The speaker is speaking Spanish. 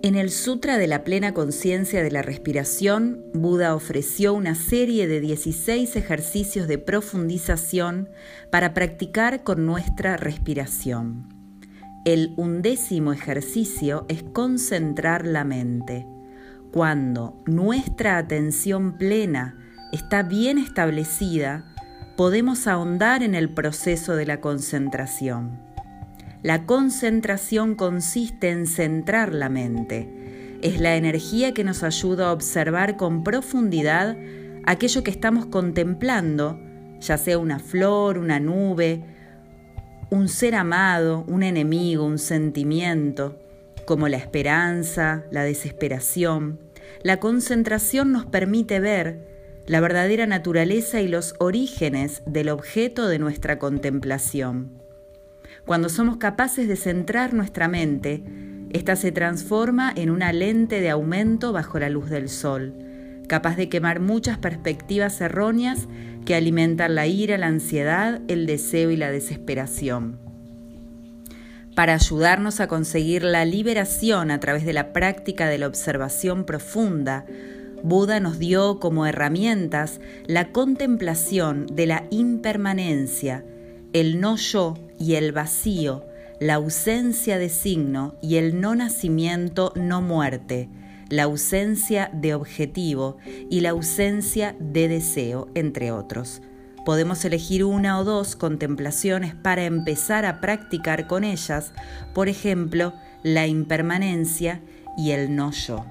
En el Sutra de la Plena Conciencia de la Respiración, Buda ofreció una serie de 16 ejercicios de profundización para practicar con nuestra respiración. El undécimo ejercicio es concentrar la mente. Cuando nuestra atención plena está bien establecida, podemos ahondar en el proceso de la concentración. La concentración consiste en centrar la mente. Es la energía que nos ayuda a observar con profundidad aquello que estamos contemplando, ya sea una flor, una nube, un ser amado, un enemigo, un sentimiento, como la esperanza, la desesperación. La concentración nos permite ver la verdadera naturaleza y los orígenes del objeto de nuestra contemplación. Cuando somos capaces de centrar nuestra mente, ésta se transforma en una lente de aumento bajo la luz del sol, capaz de quemar muchas perspectivas erróneas que alimentan la ira, la ansiedad, el deseo y la desesperación. Para ayudarnos a conseguir la liberación a través de la práctica de la observación profunda, Buda nos dio como herramientas la contemplación de la impermanencia, el no yo y el vacío, la ausencia de signo y el no nacimiento, no muerte, la ausencia de objetivo y la ausencia de deseo, entre otros. Podemos elegir una o dos contemplaciones para empezar a practicar con ellas, por ejemplo, la impermanencia y el no yo.